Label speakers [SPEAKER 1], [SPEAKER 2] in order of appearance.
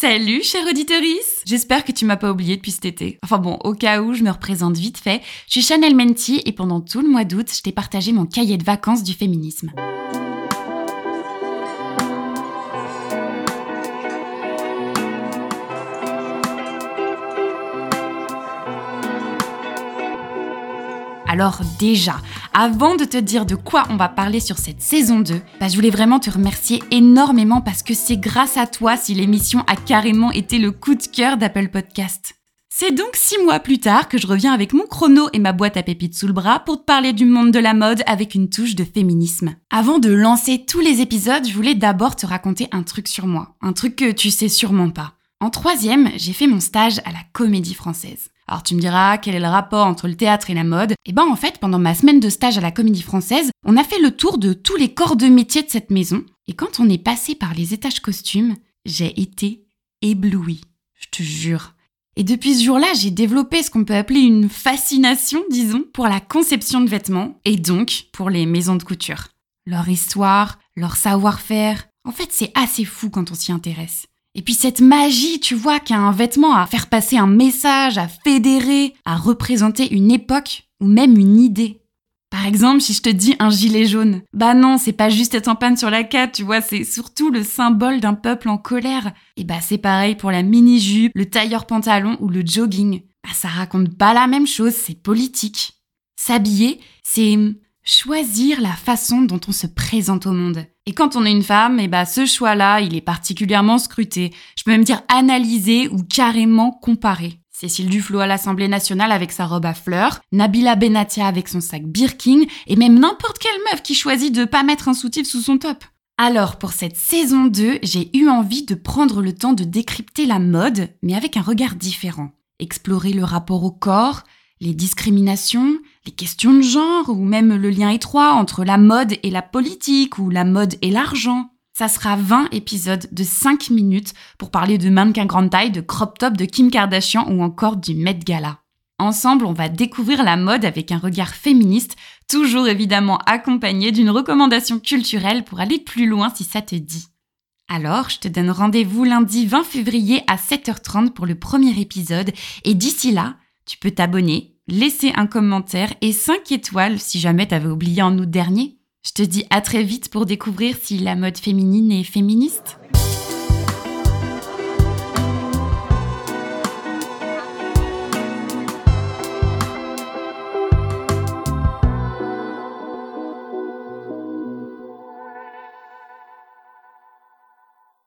[SPEAKER 1] Salut, chère auditorice J'espère que tu m'as pas oublié depuis cet été. Enfin bon, au cas où, je me représente vite fait. Je suis Chanel Menti et pendant tout le mois d'août, je t'ai partagé mon cahier de vacances du féminisme. Alors déjà, avant de te dire de quoi on va parler sur cette saison 2, bah, je voulais vraiment te remercier énormément parce que c'est grâce à toi si l'émission a carrément été le coup de cœur d'Apple Podcast. C'est donc six mois plus tard que je reviens avec mon chrono et ma boîte à pépites sous le bras pour te parler du monde de la mode avec une touche de féminisme. Avant de lancer tous les épisodes, je voulais d'abord te raconter un truc sur moi, un truc que tu sais sûrement pas. En troisième, j'ai fait mon stage à la Comédie Française. Alors tu me diras quel est le rapport entre le théâtre et la mode? Eh ben en fait, pendant ma semaine de stage à la Comédie Française, on a fait le tour de tous les corps de métier de cette maison. Et quand on est passé par les étages costumes, j'ai été éblouie. Je te jure. Et depuis ce jour-là, j'ai développé ce qu'on peut appeler une fascination, disons, pour la conception de vêtements et donc pour les maisons de couture. Leur histoire, leur savoir-faire, en fait, c'est assez fou quand on s'y intéresse. Et puis cette magie, tu vois, qu'a un vêtement à faire passer un message, à fédérer, à représenter une époque ou même une idée. Par exemple, si je te dis un gilet jaune, bah non, c'est pas juste être en panne sur la cape, tu vois, c'est surtout le symbole d'un peuple en colère. Et bah c'est pareil pour la mini-jupe, le tailleur pantalon ou le jogging. Bah ça raconte pas la même chose, c'est politique. S'habiller, c'est choisir la façon dont on se présente au monde. Et quand on est une femme, eh ben, ce choix-là, il est particulièrement scruté. Je peux même dire analysé ou carrément comparé. Cécile Duflot à l'Assemblée nationale avec sa robe à fleurs, Nabila Benatia avec son sac Birkin, et même n'importe quelle meuf qui choisit de pas mettre un soutif sous son top. Alors, pour cette saison 2, j'ai eu envie de prendre le temps de décrypter la mode, mais avec un regard différent. Explorer le rapport au corps, les discriminations, les questions de genre ou même le lien étroit entre la mode et la politique ou la mode et l'argent. Ça sera 20 épisodes de 5 minutes pour parler de mannequin grande taille, de crop top de Kim Kardashian ou encore du Met Gala. Ensemble, on va découvrir la mode avec un regard féministe, toujours évidemment accompagné d'une recommandation culturelle pour aller plus loin si ça te dit. Alors, je te donne rendez-vous lundi 20 février à 7h30 pour le premier épisode et d'ici là, tu peux t'abonner, laisser un commentaire et 5 étoiles si jamais t'avais oublié en août dernier. Je te dis à très vite pour découvrir si la mode féminine est féministe.